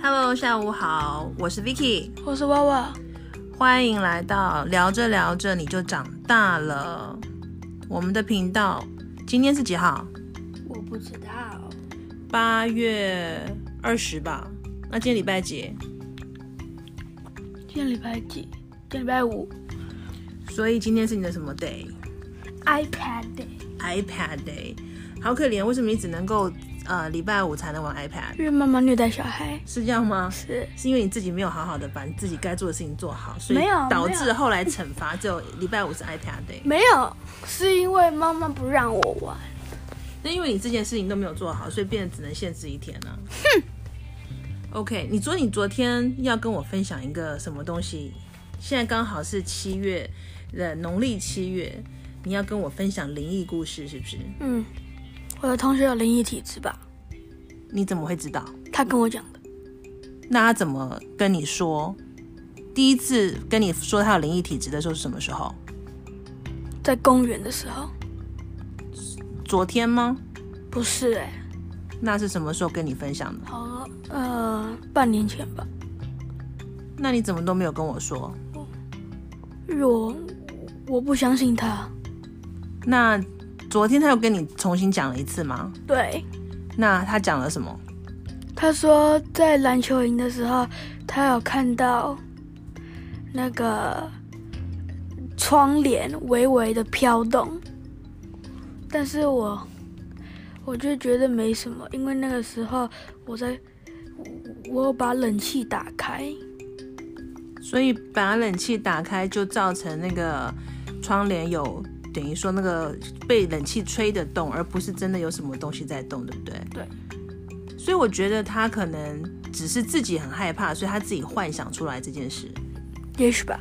Hello，下午好，我是 Vicky，我是娃娃。欢迎来到聊着聊着你就长大了。我们的频道今天是几号？我不知道，八月二十吧。那今天礼拜几？今天礼拜几？今天礼拜五。所以今天是你的什么 day？iPad day，iPad day。好可怜，为什么你只能够呃礼拜五才能玩 iPad？因为妈妈虐待小孩，是这样吗？是，是因为你自己没有好好的把你自己该做的事情做好，所以导致后来惩罚只有礼拜五是 iPad day。没有，是因为妈妈不让我玩。那因为你这件事情都没有做好，所以变得只能限制一天呢。哼。OK，你说你昨天要跟我分享一个什么东西？现在刚好是七月的农历七月，你要跟我分享灵异故事是不是？嗯。我的同学有灵异体质吧？你怎么会知道？他跟我讲的。那他怎么跟你说？第一次跟你说他有灵异体质的时候是什么时候？在公园的时候。昨天吗？不是哎。那是什么时候跟你分享的？好，呃，半年前吧。那你怎么都没有跟我说？我我不相信他。那。昨天他又跟你重新讲了一次吗？对。那他讲了什么？他说在篮球营的时候，他有看到那个窗帘微微的飘动，但是我我就觉得没什么，因为那个时候我在我把冷气打开，所以把冷气打开就造成那个窗帘有。等于说那个被冷气吹的动，而不是真的有什么东西在动，对不对？对。所以我觉得他可能只是自己很害怕，所以他自己幻想出来这件事。也许吧。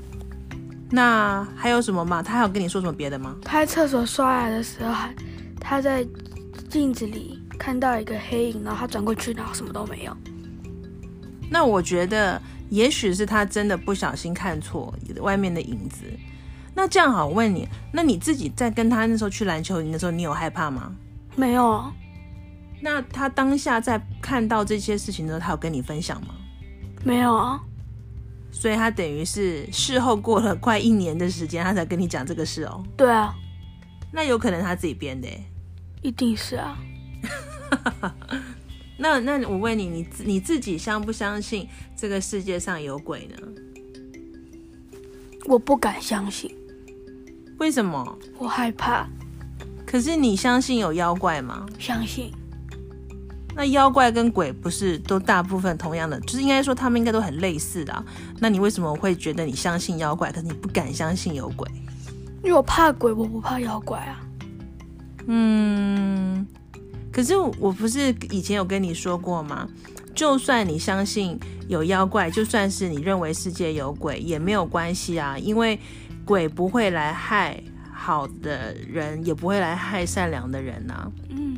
那还有什么吗？他还有跟你说什么别的吗？他在厕所刷牙的时候，他在镜子里看到一个黑影，然后他转过去，然后什么都没有。那我觉得也许是他真的不小心看错外面的影子。那这样好，我问你，那你自己在跟他那时候去篮球营的时候，你有害怕吗？没有。那他当下在看到这些事情的时候，他有跟你分享吗？没有啊。所以他等于是事后过了快一年的时间，他才跟你讲这个事哦。对啊。那有可能他自己编的。一定是啊。那那我问你，你你自己相不相信这个世界上有鬼呢？我不敢相信。为什么？我害怕。可是你相信有妖怪吗？相信。那妖怪跟鬼不是都大部分同样的，就是应该说他们应该都很类似的。那你为什么会觉得你相信妖怪，可是你不敢相信有鬼？因为我怕鬼，我不怕妖怪啊。嗯，可是我不是以前有跟你说过吗？就算你相信有妖怪，就算是你认为世界有鬼也没有关系啊，因为。鬼不会来害好的人，也不会来害善良的人呐。嗯，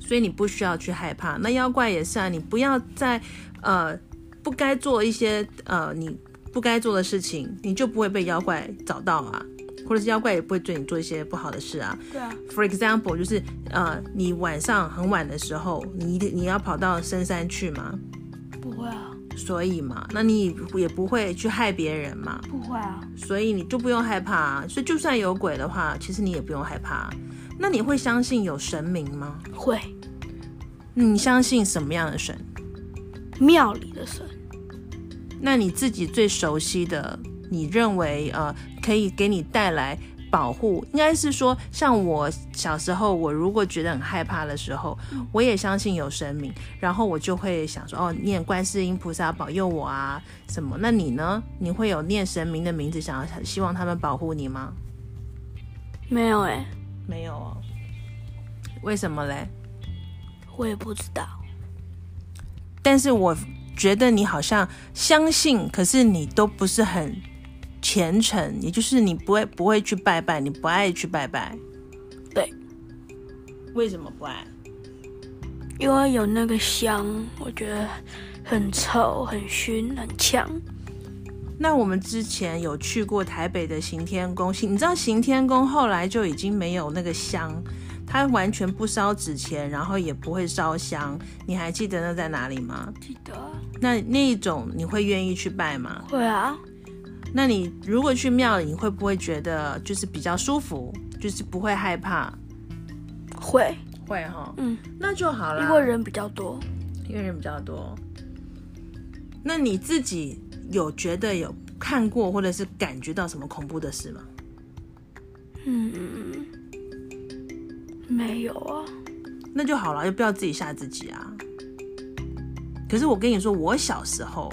所以你不需要去害怕。那妖怪也是啊，你不要在呃不该做一些呃你不该做的事情，你就不会被妖怪找到啊，或者是妖怪也不会对你做一些不好的事啊。对啊。For example，就是呃你晚上很晚的时候，你你要跑到深山去吗？不会啊。所以嘛，那你也不会去害别人嘛？不会啊。所以你就不用害怕。啊所以就算有鬼的话，其实你也不用害怕。那你会相信有神明吗？会。你相信什么样的神？庙里的神。那你自己最熟悉的，你认为呃可以给你带来？保护应该是说，像我小时候，我如果觉得很害怕的时候，我也相信有神明，然后我就会想说，哦，念观世音菩萨保佑我啊，什么？那你呢？你会有念神明的名字，想要希望他们保护你吗？没有哎，没有哦。为什么嘞？我也不知道。但是我觉得你好像相信，可是你都不是很。虔诚，也就是你不会不会去拜拜，你不爱去拜拜。对，为什么不爱？因为有那个香，我觉得很臭、很熏、很呛。那我们之前有去过台北的行天宫，行，你知道行天宫后来就已经没有那个香，它完全不烧纸钱，然后也不会烧香。你还记得那在哪里吗？记得啊那那一种你会愿意去拜吗？会啊，那你如果去庙里，你会不会觉得就是比较舒服，就是不会害怕？会，会哈，嗯，那就好了。因为人比较多。因为人比较多。那你自己有觉得有看过或者是感觉到什么恐怖的事吗？嗯，没有啊，那就好了，就不要自己吓自己啊。可是我跟你说，我小时候，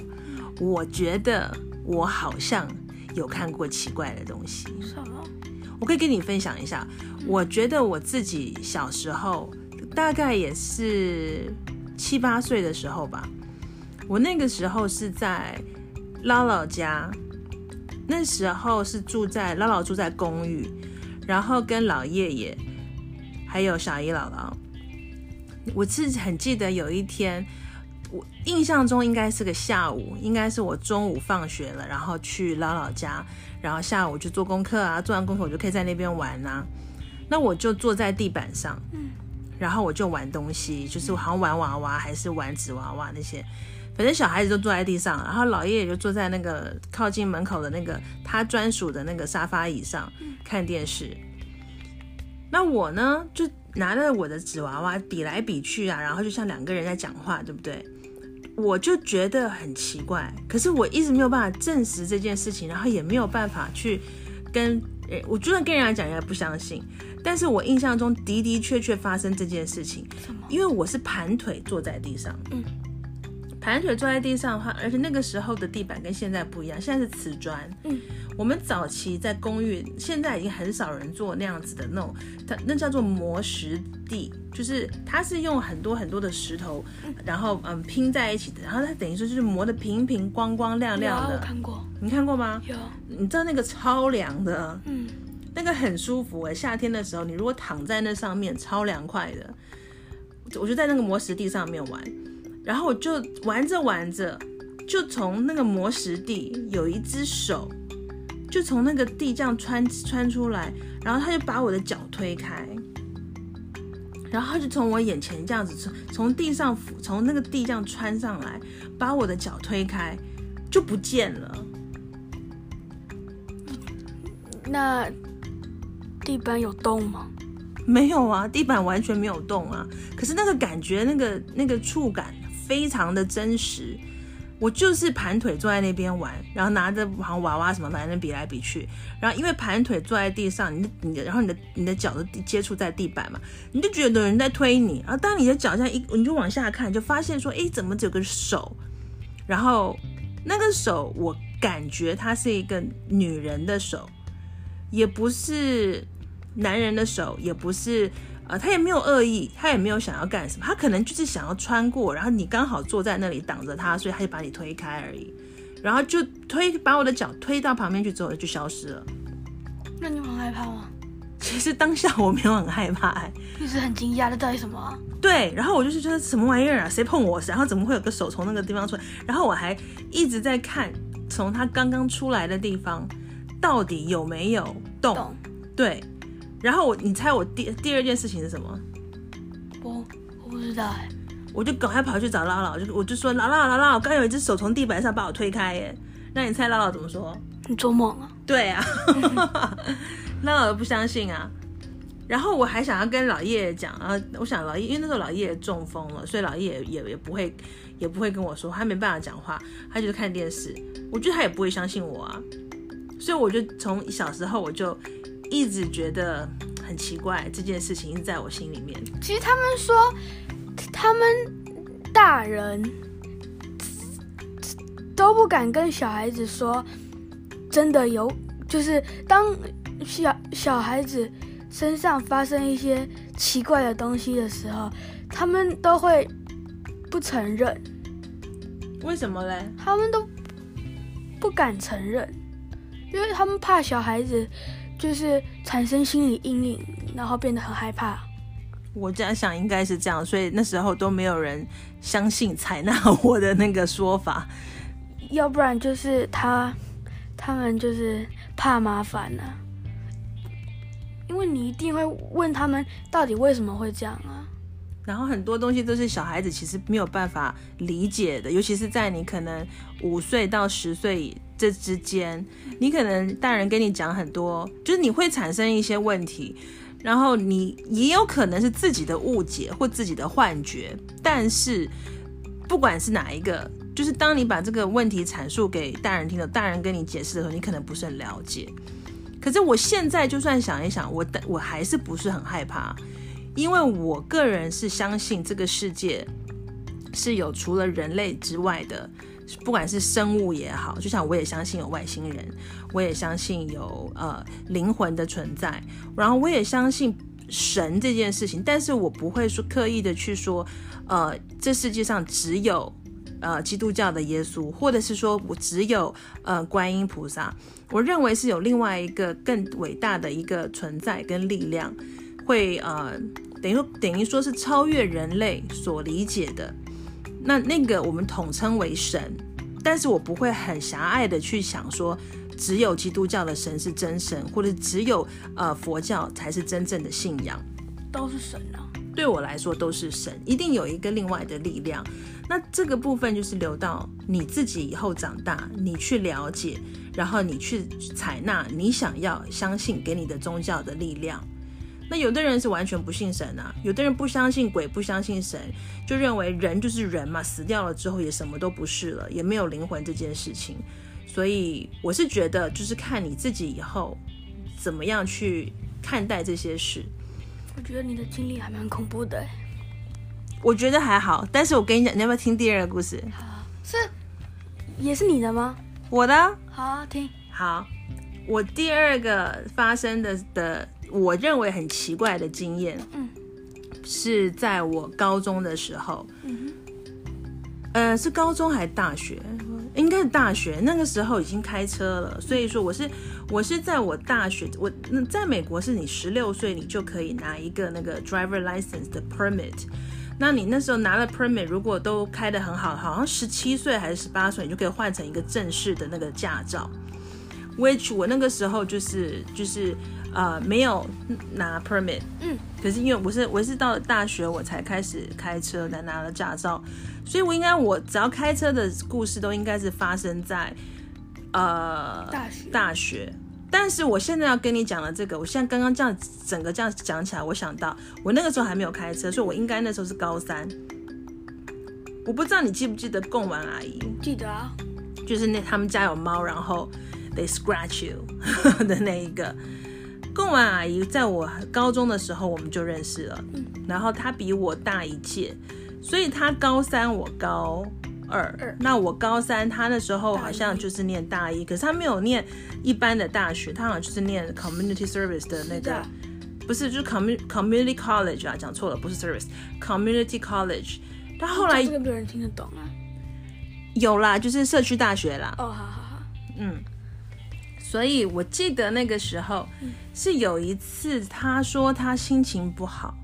我觉得我好像有看过奇怪的东西。什么？我可以跟你分享一下，我觉得我自己小时候大概也是七八岁的时候吧，我那个时候是在姥姥家，那时候是住在姥姥住在公寓，然后跟老爷爷还有小姨姥姥，我是很记得有一天。我印象中应该是个下午，应该是我中午放学了，然后去姥姥家，然后下午就做功课啊，做完功课我就可以在那边玩啊。那我就坐在地板上，嗯，然后我就玩东西，就是好像玩娃娃还是玩纸娃娃那些，反正小孩子都坐在地上，然后老爷爷就坐在那个靠近门口的那个他专属的那个沙发椅上看电视。那我呢，就拿着我的纸娃娃比来比去啊，然后就像两个人在讲话，对不对？我就觉得很奇怪，可是我一直没有办法证实这件事情，然后也没有办法去跟，诶，我就算跟人家讲，人家不相信。但是我印象中的的确确发生这件事情，因为我是盘腿坐在地上，嗯，盘腿坐在地上的话，而且那个时候的地板跟现在不一样，现在是瓷砖，嗯，我们早期在公寓，现在已经很少人做那样子的那种，它那叫做磨石地，就是它是用很多很多的石头，然后嗯拼在一起的，然后它等于说就是磨得平平光光亮亮的，看过，你看过吗？有，你知道那个超凉的，嗯，那个很舒服哎、夏天的时候，你如果躺在那上面，超凉快的。我就在那个磨石地上面玩，然后我就玩着玩着，就从那个磨石地有一只手，就从那个地这样穿穿出来，然后他就把我的脚推开，然后他就从我眼前这样子从从地上扶从那个地这样穿上来，把我的脚推开，就不见了。那地板有洞吗？没有啊，地板完全没有动啊。可是那个感觉，那个那个触感非常的真实。我就是盘腿坐在那边玩，然后拿着好像娃娃什么反正比来比去，然后因为盘腿坐在地上，你你然后你的你的脚都接触在地板嘛，你就觉得有人在推你，然后当你的脚这样一，你就往下看，就发现说，哎，怎么只有个手？然后那个手我感觉它是一个女人的手，也不是男人的手，也不是，呃，他也没有恶意，他也没有想要干什么，他可能就是想要穿过，然后你刚好坐在那里挡着他，所以他就把你推开而已，然后就推把我的脚推到旁边去之后就消失了。那你很害怕吗？其实当下我没有很害怕、哎，一直很惊讶，这到底什么啊？对，然后我就是觉得什么玩意儿啊，谁碰我？然后怎么会有个手从那个地方出来？然后我还一直在看，从他刚刚出来的地方到底有没有动？对，然后我，你猜我第第二件事情是什么？我我不知道哎、我就赶快跑去找姥姥，就我就说姥姥姥姥，我刚有一只手从地板上把我推开耶。那你猜姥姥怎么说？你做梦啊？对啊，姥姥都不相信啊。然后我还想要跟老爷爷讲，啊我想老叶，因为那时候老爷爷中风了，所以老爷爷也也不会也不会跟我说，他没办法讲话，他就是看电视。我觉得他也不会相信我啊，所以我就从小时候我就一直觉得很奇怪，这件事情一直在我心里面。其实他们说，他们大人都不敢跟小孩子说，真的有，就是当小小孩子身上发生一些奇怪的东西的时候，他们都会不承认，为什么嘞？他们都不敢承认，因为他们怕小孩子就是产生心理阴影，然后变得很害怕。我这样想应该是这样，所以那时候都没有人相信采纳 我的那个说法。要不然就是他，他们就是怕麻烦了、因为你一定会问他们到底为什么会这样啊。然后很多东西都是小孩子其实没有办法理解的，尤其是在你可能五岁到十岁这之间，你可能大人跟你讲很多，就是你会产生一些问题，然后你也有可能是自己的误解或自己的幻觉，但是不管是哪一个，就是当你把这个问题阐述给大人听了，大人跟你解释的时候，你可能不是很了解。可是我现在就算想一想，我我还是不是很害怕。因为我个人是相信这个世界是有除了人类之外的，不管是生物也好，就像我也相信有外星人，我也相信有呃灵魂的存在，然后我也相信神这件事情，但是我不会说刻意的去说，呃，这世界上只有呃基督教的耶稣，或者是说我只有呃观音菩萨，我认为是有另外一个更伟大的一个存在跟力量，会呃。等于等于说是超越人类所理解的，那那个我们统称为神，但是我不会很狭隘的去想说，只有基督教的神是真神，或者只有呃佛教才是真正的信仰，都是神啊。对我来说都是神，一定有一个另外的力量。那这个部分就是留到你自己以后长大，你去了解，然后你去采纳你想要相信给你的宗教的力量。那有的人是完全不信神啊，有的人不相信鬼，不相信神，就认为人就是人嘛，死掉了之后也什么都不是了，也没有灵魂这件事情。所以我是觉得，就是看你自己以后怎么样去看待这些事。我觉得你的经历还蛮恐怖的。我觉得还好，但是我跟你讲，你要不要听第二个故事？好，是也是你的吗？我的。好，听。好，我第二个发生的的。我认为很奇怪的经验，嗯，是在我高中的时候，嗯呃，是高中还是大学？应该是大学。那个时候已经开车了，所以说我是我是在我大学，我那在美国是你十六岁你就可以拿一个那个 driver license 的 permit，那你那时候拿了 permit，如果都开得很好，好像十七岁还是十八岁，你就可以换成一个正式的那个驾照。Which 我那个时候就是就是。呃，没有拿 permit，嗯，可是因为我是我是到了大学我才开始开车，才拿了驾照，所以我应该我只要开车的故事都应该是发生在呃大学大学。但是我现在要跟你讲的这个，我现在刚刚这样整个这样讲起来，我想到我那个时候还没有开车，所以我应该那时候是高三。我不知道你记不记得贡丸阿姨？记得啊，就是那他们家有猫，然后 they scratch you 的那一个。贡丸阿姨在我高中的时候我们就认识了，然后她比我大一届，所以她高三我高二，那我高三她那时候好像就是念大一，可是她没有念一般的大学，她好像就是念 community service 的那个，不是就是 commun community college 啊，讲错了，不是 service community college。她后来这个没有人听得懂啊，有啦，就是社区大学啦。哦，好好好，嗯。所以我记得那个时候是有一次，他说他心情不好。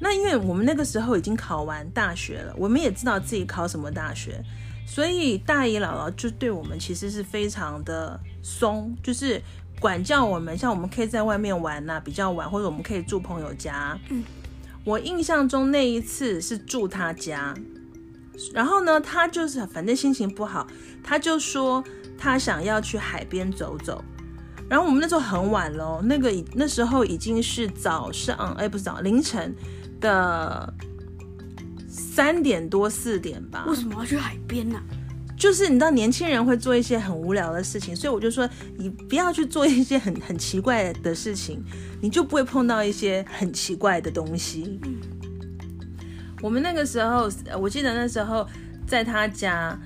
那因为我们那个时候已经考完大学了，我们也知道自己考什么大学，所以大姨姥姥就对我们其实是非常的松，就是管教我们，像我们可以在外面玩呐，比较晚，或者我们可以住朋友家。嗯，我印象中那一次是住他家，然后呢，他就是反正心情不好，他就说。他想要去海边走走，然后我们那时候很晚喽，那个那时候已经是早上，哎，不是早，凌晨的三点多四点吧。为什么要去海边呢？就是你知道年轻人会做一些很无聊的事情，所以我就说你不要去做一些很 很奇怪的事情，你就不会碰到一些很奇怪的东西。嗯，我们那个时候，我记得那时候在他家。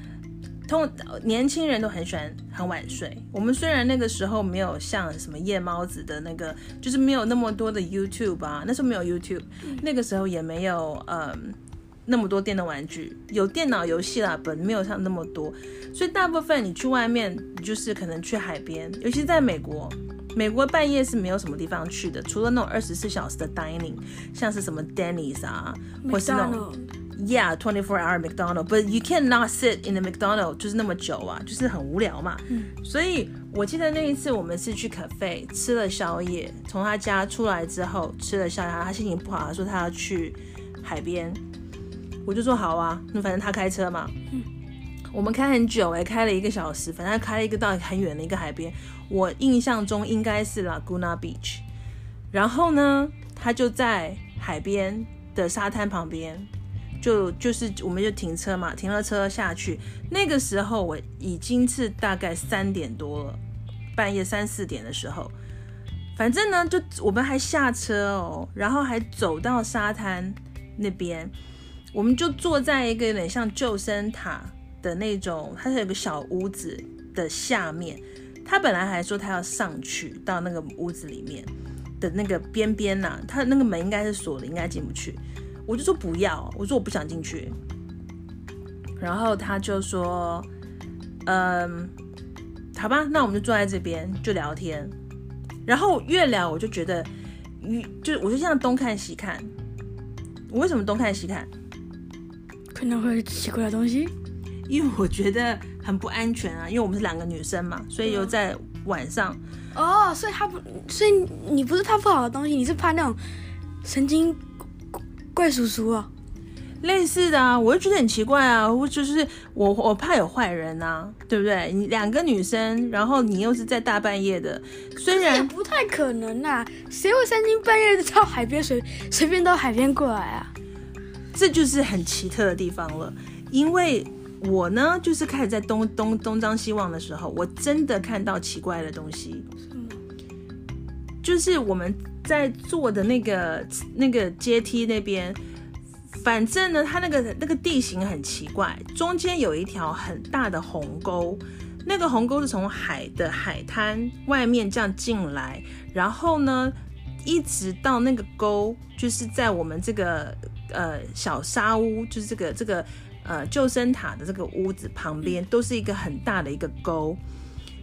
通年轻人都很喜欢很晚睡。我们虽然那个时候没有像什么夜猫子的那个，就是没有那么多的 YouTube 啊，那时候没有 YouTube，那个时候也没有嗯那么多电动玩具，有电脑游戏啦，本没有像那么多，所以大部分你去外面就是可能去海边，尤其在美国，美国半夜是没有什么地方去的，除了那种二十四小时的 dining，像是什么 Denny's 啊，或是那种。Yeah, twenty four hour McDonald, but you cannot sit in the McDonald 就是那么久啊，就是很无聊嘛。嗯，所以我记得那一次我们是去 cafe 吃了宵夜，从他家出来之后吃了宵夜，他心情不好，他说他要去海边，我就说好啊，那反正他开车嘛，我们开很久哎、开了一个小时，反正开了一个到很远的一个海边，我印象中应该是 Laguna Beach，然后呢，他就在海边的沙滩旁边。就就是我们就停车嘛，停了车下去。那个时候我已经是大概三点多了，半夜三四点的时候，反正呢，就我们还下车哦，然后还走到沙滩那边，我们就坐在一个有点像救生塔的那种，它是有个小屋子的下面。他本来还说他要上去到那个屋子里面的那个边边呐，他那个门应该是锁的，应该进不去。我就说不要，我说我不想进去。然后他就说，嗯，好吧，那我们就坐在这边就聊天。然后越聊我就觉得，越就我就这样东看西看。我为什么东看西看？可能会有奇怪的东西。因为我觉得很不安全啊，因为我们是两个女生嘛，所以又在晚上。哦，所以他不，所以你不是怕不好的东西，你是怕那种神经怪叔叔啊。类似的啊，我就觉得很奇怪啊，我就是我我怕有坏人啊，对不对？你两个女生，然后你又是在大半夜的，虽也然不太可能啊，谁会三更半夜的到海边随随便到海边过来啊？这就是很奇特的地方了，因为我呢，就是开始在东东东张西望的时候，我真的看到奇怪的东西，就是我们在坐的那个那个阶梯那边，反正呢，它那个那个地形很奇怪，中间有一条很大的鸿沟，那个鸿沟是从海的海滩外面这样进来，然后呢，一直到那个沟，就是在我们这个呃小沙屋，就是这个这个呃救生塔的这个屋子旁边，都是一个很大的一个沟。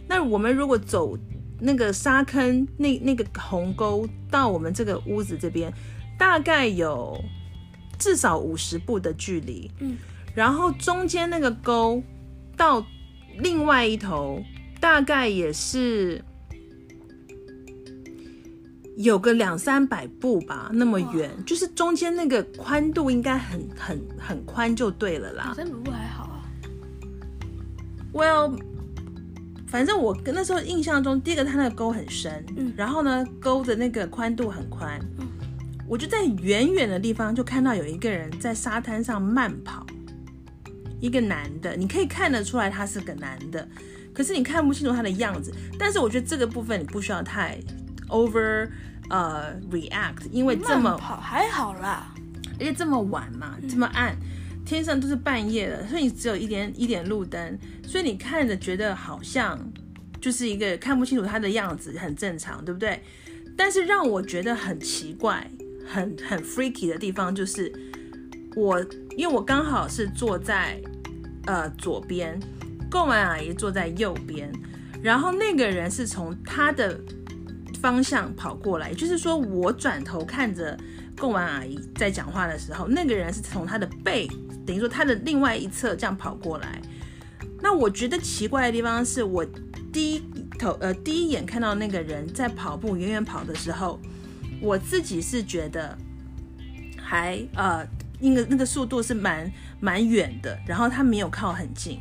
那我们如果走那个沙坑那那个鸿沟到我们这个屋子这边，大概有至少五十步的距离。嗯，然后中间那个沟到另外一头，大概也是有个两三百步吧，那么远，就是中间那个宽度应该很很很宽就对了啦。三百步还好啊。Well，反正我跟那时候印象中，第一个它那个沟很深，嗯然后呢，沟的那个宽度很宽，嗯我就在远远的地方就看到有一个人在沙滩上慢跑，一个男的，你可以看得出来他是个男的，可是你看不清楚他的样子。但是我觉得这个部分你不需要太 over 呃 react，因为这么跑还好啦。而且这么晚嘛，这么暗，天上都是半夜的，所以你只有一点一点路灯，所以你看着觉得好像就是一个看不清楚他的样子，很正常，对不对？但是让我觉得很奇怪、很很 freaky 的地方就是，我因为我刚好是坐在呃左边，贡丸阿姨坐在右边，然后那个人是从他的方向跑过来，也就是说我转头看着贡丸阿姨在讲话的时候，那个人是从他的背，等于说他的另外一侧这样跑过来。那我觉得奇怪的地方是我第一头呃第一眼看到那个人在跑步远远跑的时候，我自己是觉得还呃那个那个速度是蛮蛮远的，然后他没有靠很近。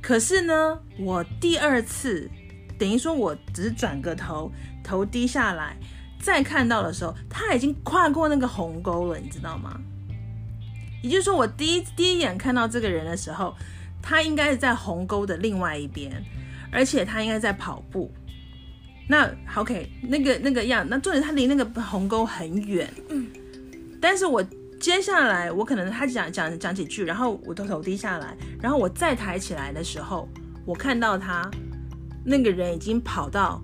可是呢，我第二次等于说我只是转个头，头低下来，再看到的时候，他已经跨过那个鸿沟了，你知道吗？也就是说，我第一第一眼看到这个人的时候，他应该是在鸿沟的另外一边，而且他应该在跑步。那 OK，那个那个样，那重点他离那个鸿沟很远，嗯，但是我接下来我可能他讲讲讲几句，然后我头头低下来，然后我再抬起来的时候，我看到他那个人已经跑到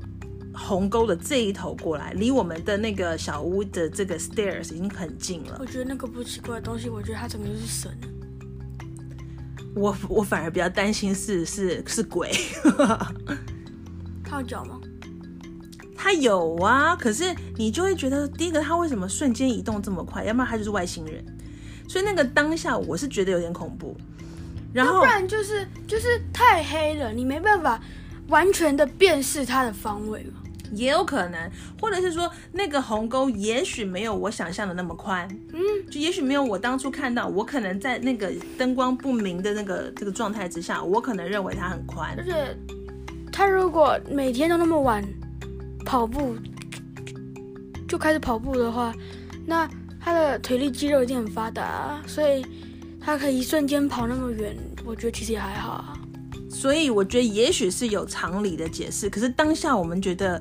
鸿沟的这一头过来，离我们的那个小屋的这个 stairs 已经很近了。我觉得那个不奇怪的东西，我觉得它整个就是神。我我反而比较担心是是是鬼，它有脚吗？他有啊，可是你就会觉得，第一个他为什么瞬间移动这么快？要不然他就是外星人，所以那个当下我是觉得有点恐怖。然后不然就是就是太黑了，你没办法完全的辨识它的方位吗？也有可能，或者是说那个鸿沟也许没有我想象的那么宽，嗯，就也许没有我当初看到，我可能在那个灯光不明的那个这个状态之下，我可能认为它很宽。而且他如果每天都那么晚跑步，就开始跑步的话，那他的腿力肌肉一定很发达啊，所以他可以一瞬间跑那么远，我觉得其实也还好啊。所以我觉得也许是有常理的解释，可是当下我们觉得，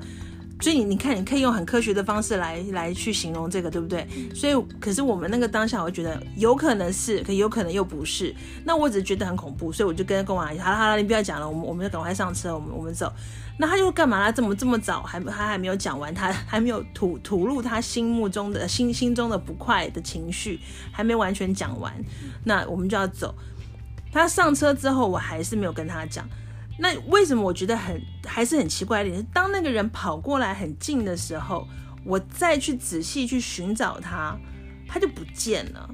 所以你你看，你可以用很科学的方式来来去形容这个，对不对？所以可是我们那个当下，我觉得有可能是，可有可能又不是。那我只是觉得很恐怖，所以我就跟跟我阿姨，好了好了，你不要讲了，我们我们就赶快上车，我们我们走。那他就干嘛啦？这么这么早还他还没有讲完，他还没有吐吐露他心目中的心心中的不快的情绪，还没完全讲完，那我们就要走。他上车之后，我还是没有跟他讲。那为什么我觉得很还是很奇怪的？当那个人跑过来很近的时候，我再去仔细去寻找他，他就不见了。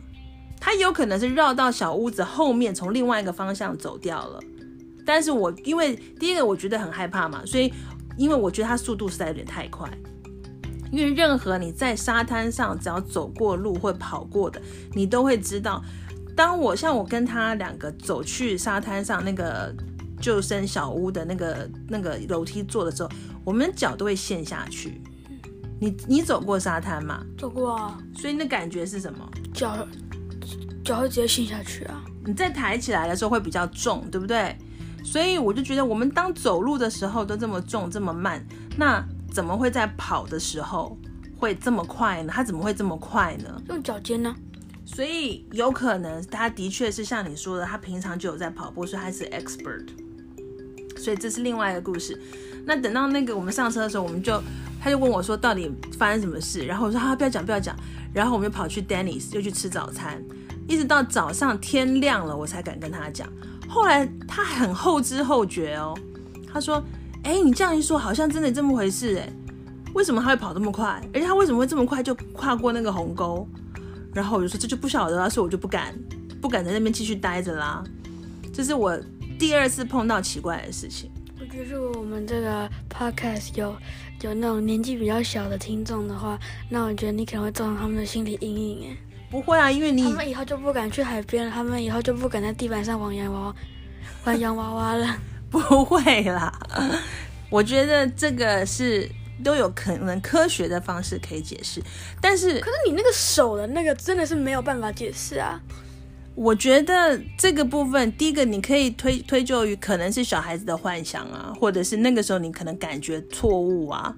他有可能是绕到小屋子后面，从另外一个方向走掉了。但是我因为第一个我觉得很害怕嘛，所以因为我觉得他速度实在有点太快。因为任何你在沙滩上只要走过路或跑过的，你都会知道。当我像我跟他两个走去沙滩上那个救生小屋的那个那个楼梯坐的时候，我们脚都会陷下去。你你走过沙滩吗？走过啊。所以那感觉是什么？脚脚会直接陷下去啊。你再抬起来的时候会比较重，对不对？所以我就觉得，我们当走路的时候都这么重这么慢，那怎么会在跑的时候会这么快呢？它怎么会这么快呢？用脚尖呢？所以有可能他的确是像你说的，他平常就有在跑步，所以他是 expert。所以这是另外一个故事。那等到那个我们上车的时候，我们就他就问我说到底发生什么事，然后我说啊不要讲不要讲，然后我们就跑去 Dennis 又去吃早餐，一直到早上天亮了我才敢跟他讲。后来他很后知后觉哦，他说哎你这样一说好像真的这么回事哎，为什么他会跑这么快？而且他为什么会这么快就跨过那个鸿沟？然后我就说这就不晓得了，所以我就不敢不敢在那边继续待着啦。这是我第二次碰到奇怪的事情。我觉得如果我们这个 podcast 有有那种年纪比较小的听众的话，那我觉得你可能会造成他们的心理阴影。哎，不会啊，因为你他们以后就不敢去海边了，他们以后就不敢在地板上玩洋娃娃玩洋娃娃了。不会啦，我觉得这个是。都有可能科学的方式可以解释，但是可是你那个手的那个真的是没有办法解释啊。我觉得这个部分，第一个你可以推推究于可能是小孩子的幻想啊，或者是那个时候你可能感觉错误啊。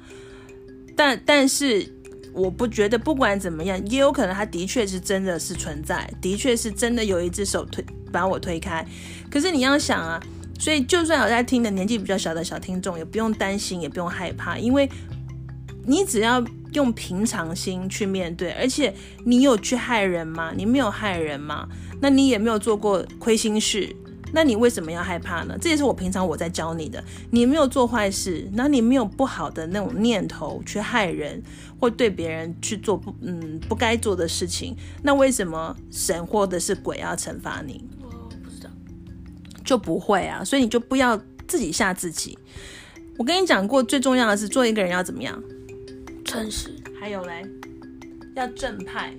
但但是我不觉得不管怎么样，也有可能他的确是真的是存在，的确是真的有一只手推把我推开。可是你要想啊。所以，就算有在听的年纪比较小的小听众，也不用担心，也不用害怕，因为你只要用平常心去面对。而且，你有去害人吗？你没有害人吗？那你也没有做过亏心事，那你为什么要害怕呢？这也是我平常我在教你的。你没有做坏事，那你没有不好的那种念头去害人，或对别人去做不嗯不该做的事情，那为什么神或者是鬼要惩罚你？就不会啊，所以你就不要自己吓自己。我跟你讲过，最重要的是做一个人要怎么样？诚实。还有嘞，要正派。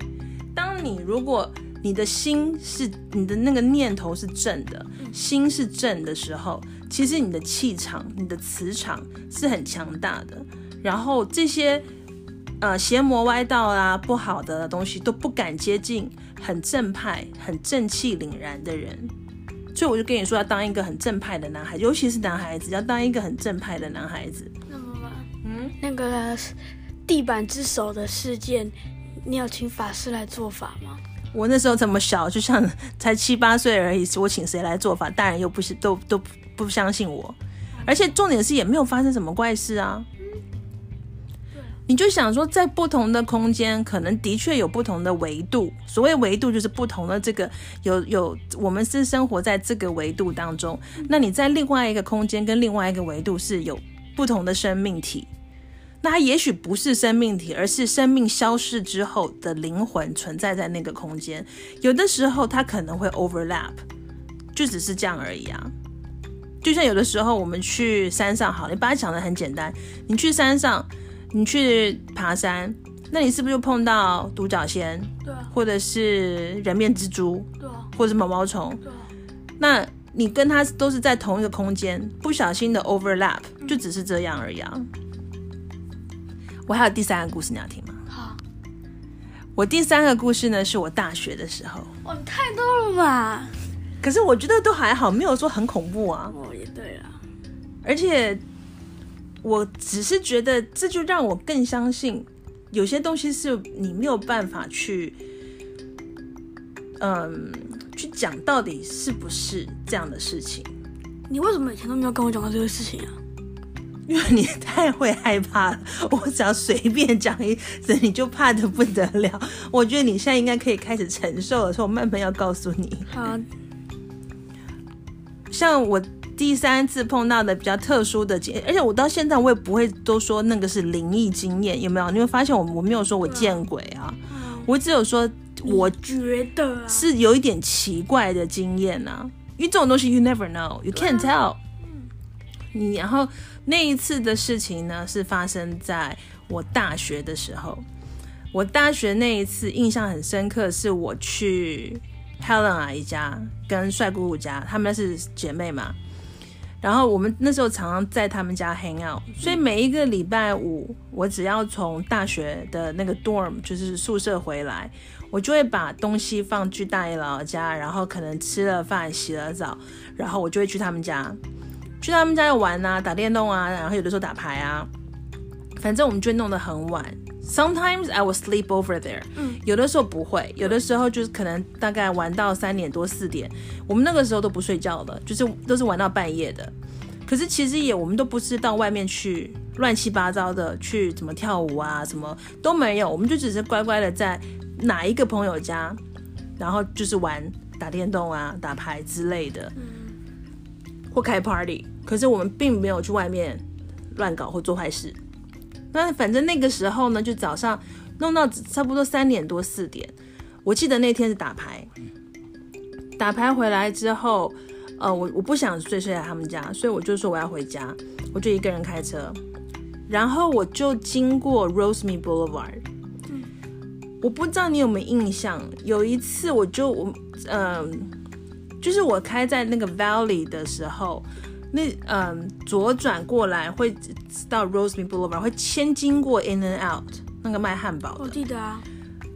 当你如果你的心是你的那个念头是正的，心是正的时候，其实你的气场、你的磁场是很强大的。然后这些呃邪魔歪道啊、不好的东西都不敢接近很正派、很正气凛然的人。所以我就跟你说，要当一个很正派的男孩，尤其是男孩子，要当一个很正派的男孩子。那么吧，嗯，那个地板之手的事件，你有请法师来做法吗？我那时候这么小，就像才七八岁而已，我请谁来做法？大人又不是都都不相信我，而且重点是也没有发生什么怪事啊。你就想说，在不同的空间，可能的确有不同的维度。所谓维度，就是不同的这个有有，我们是生活在这个维度当中。那你在另外一个空间跟另外一个维度是有不同的生命体。那它也许不是生命体，而是生命消逝之后的灵魂存在在那个空间。有的时候它可能会 overlap，就只是这样而已啊。就像有的时候我们去山上，好，你把它讲的很简单，你去山上，你去爬山，那你是不是就碰到独角仙，对啊，或者是人面蜘蛛，对啊，或者是毛毛虫？对啊，那你跟它都是在同一个空间，不小心的 overlap，就只是这样而已啊。我还有第三个故事，你要听吗？好，我第三个故事呢，是我大学的时候，哦，你太多了吧？可是我觉得都还好，没有说很恐怖啊。哦，也对啊，而且我只是觉得这就让我更相信，有些东西是你没有办法去，嗯，去讲到底是不是这样的事情，你为什么以前都没有跟我讲过这个事情啊？因为你太会害怕了。我只要随便讲一次，你就怕的不得了。我觉得你现在应该可以开始承受了，所以我慢慢要告诉你。好，像我第三次碰到的比较特殊的经，而且我到现在我也不会都说那个是灵异经验，有没有？你会发现我我没有说我见鬼啊，我只有说我觉得啊，是有一点奇怪的经验啊、因为这种东西 you never know，you can't tell。你然后那一次的事情呢，是发生在我大学的时候。我大学那一次印象很深刻，是我去 Helen 阿姨家跟帅姑姑家，她们是姐妹嘛。然后我们那时候常常在他们家 hang out，所以每一个礼拜五，我只要从大学的那个 dorm 就是宿舍回来，我就会把东西放去大爷姥姥家，然后可能吃了饭、洗了澡，然后我就会去他们家，去他们家玩啊，打电动啊，然后有的时候打牌啊，反正我们就会弄得很晚。Sometimes I will sleep over there，嗯，有的时候不会，有的时候就是可能大概玩到三点多四点，我们那个时候都不睡觉的，就是都是玩到半夜的。可是其实也我们都不是到外面去乱七八糟的去怎么跳舞啊，什么都没有，我们就只是乖乖的在哪一个朋友家，然后就是玩打电动啊、打牌之类的，或开 party。可是我们并没有去外面乱搞或做坏事。那反正那个时候呢，就早上弄到差不多三点多四点。我记得那天是打牌，打牌回来之后，呃，我我不想睡睡在他们家，所以我就说我要回家，我就一个人开车，然后我就经过 Roseme Boulevard。我不知道你有没有印象，有一次我就我嗯、就是我开在那个 Valley 的时候，那嗯、左转过来会到 Rosemead Boulevard，会先经过 In and Out 那个卖汉堡我的。记得啊，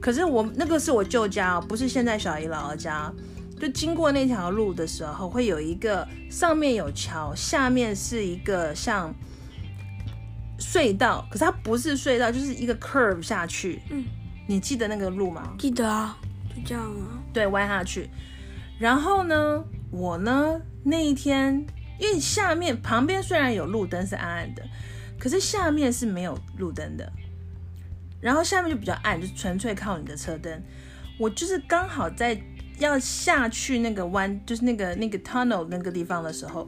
可是我那个是我舅家哦，不是现在小姨姥姥家。就经过那条路的时候，会有一个上面有桥，下面是一个像隧道，可是它不是隧道，就是一个 curve 下去。嗯，你记得那个路吗？记得啊，就这样啊，对，弯下去。然后呢，我呢那一天，因为下面旁边虽然有路灯是暗暗的，可是下面是没有路灯的。然后下面就比较暗，就纯粹靠你的车灯。我就是刚好在要下去那个弯，就是那个那个 tunnel 那个地方的时候，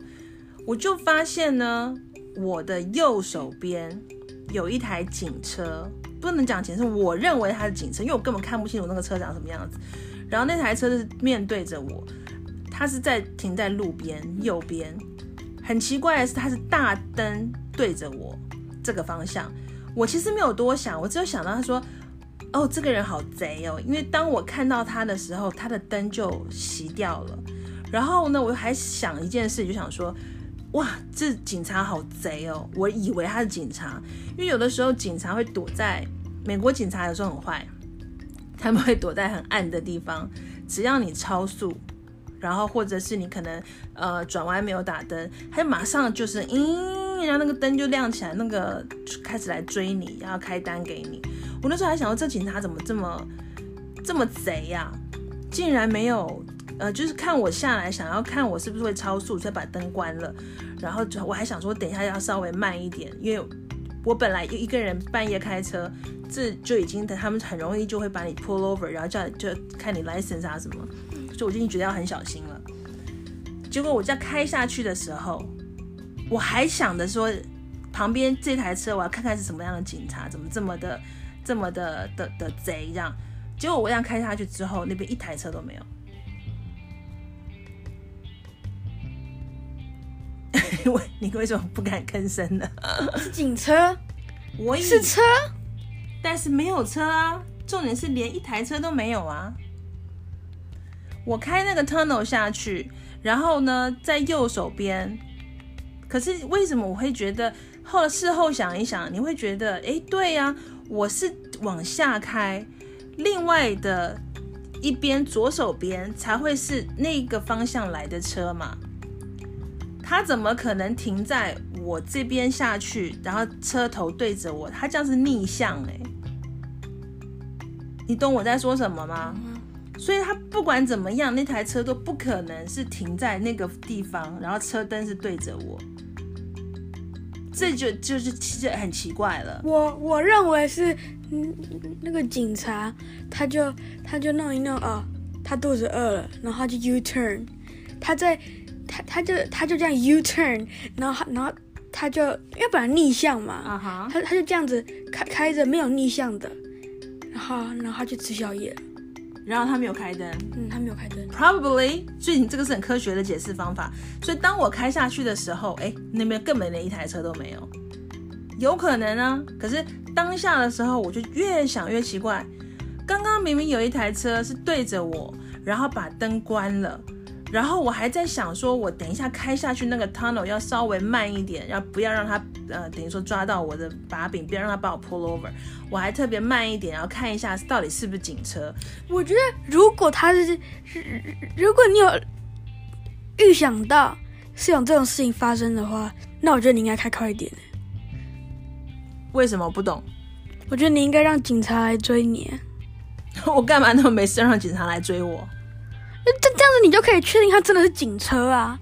我就发现呢，我的右手边有一台警车，不能讲警车，我认为它是警车，因为我根本看不清楚那个车长什么样子。然后那台车是面对着我，它是在停在路边右边。很奇怪的是，它是大灯对着我这个方向。我其实没有多想，我只有想到他说：“哦，这个人好贼哦。”因为当我看到他的时候，他的灯就熄掉了。然后呢，我还想一件事，就想说：“哇，这警察好贼哦！”我以为他是警察，因为有的时候警察会躲在美国，警察有时候很坏，他们会躲在很暗的地方，只要你超速，然后或者是你可能呃转弯没有打灯，他就马上就是嗯，然后那个灯就亮起来，那个开始来追你，然后开单给你。我那时候还想说，这警察怎么这么这么贼呀、竟然没有呃，就是看我下来，想要看我是不是会超速，所以把灯关了。然后我还想说，等一下要稍微慢一点，因为我本来一个人半夜开车，这就已经他们很容易就会把你 pull over，然后叫就看你 license 啊什么，所以我就已经觉得要很小心了。结果我在开下去的时候，我还想着说，旁边这台车我要看看是什么样的警察，怎么这么的这么的的的贼这样。结果我这样开下去之后，那边一台车都没有。为你为什么不敢吭声呢？是警车，我也是车，但是没有车啊，重点是连一台车都没有啊。我开那个 tunnel 下去，然后呢，在右手边。可是为什么我会觉得后事后想一想，你会觉得，哎，对呀、我是往下开，另外的一边左手边才会是那个方向来的车嘛。他怎么可能停在我这边下去，然后车头对着我？他这样是逆向哎、你懂我在说什么吗？所以他不管怎么样，那台车都不可能是停在那个地方，然后车灯是对着我，这就就是其实很奇怪了。我我认为是，嗯，那个警察他就他就弄一弄哦，他肚子饿了，然后他就 U turn，他在他他就他就这样 U turn，然后他然后他就因为本来逆向嘛，啊哈，他他就这样子开开着没有逆向的，然后然后他就吃宵夜了，然后他没有开灯嗯，他没有开灯，，probably，所以你这个是很科学的解释方法。所以当我开下去的时候，哎，那边根本连一台车都没有，有可能啊。可是当下的时候，我就越想越奇怪，刚刚明明有一台车是对着我，然后把灯关了。然后我还在想说，我等一下开下去那个 tunnel 要稍微慢一点，要不要让他呃等于说抓到我的把柄，不要让他把我 pull over。我还特别慢一点，然后看一下到底是不是警车。我觉得如果他是，如果你有预想到是有这种事情发生的话，那我觉得你应该开快一点。为什么不懂？我觉得你应该让警察来追你，我干嘛那么没事让警察来追我？这这样子你就可以确定它真的是警车啊。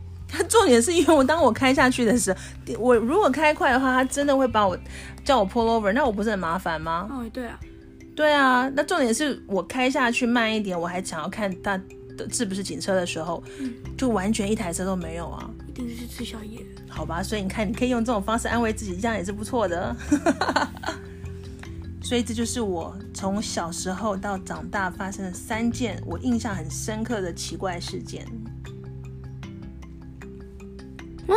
重点是因为我当我开下去的时候，我如果开快的话，它真的会把我叫我 pull over，那我不是很麻烦吗？哦，对啊，对啊，那重点是我开下去慢一点，我还想要看它的是不是警车的时候，就完全一台车都没有啊。一定是去吃宵夜。好吧，所以你看，你可以用这种方式安慰自己，这样也是不错的。所以这就是我从小时候到长大发生的三件我印象很深刻的奇怪事件。嗯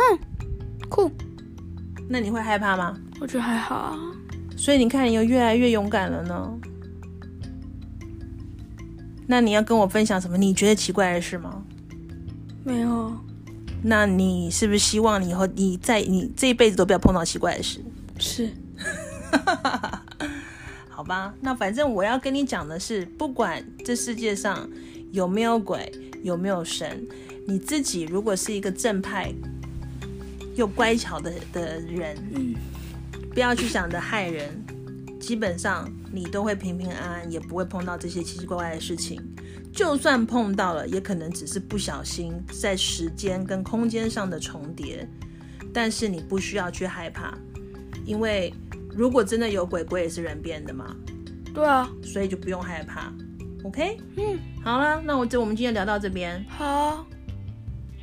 酷，那你会害怕吗？我觉得还好啊。所以你看，你又越来越勇敢了呢。那你要跟我分享什么你觉得奇怪的事吗？没有，那你是不是希望你以后你在你这一辈子都不要碰到奇怪的事？是 好吧，那反正我要跟你讲的是，不管这世界上有没有鬼，有没有神，你自己如果是一个正派又乖巧的的人，嗯，不要去想着害人，基本上你都会平平安安，也不会碰到这些奇奇怪怪的事情。就算碰到了，也可能只是不小心在时间跟空间上的重叠，但是你不需要去害怕，因为如果真的有鬼，鬼也是人变的嘛，对啊，所以就不用害怕。OK，嗯，好了，那我这我们今天聊到这边。好，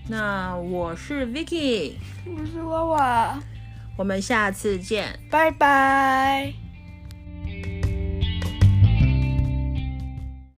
那我是 Vicky，我是娃娃，我们下次见。拜拜。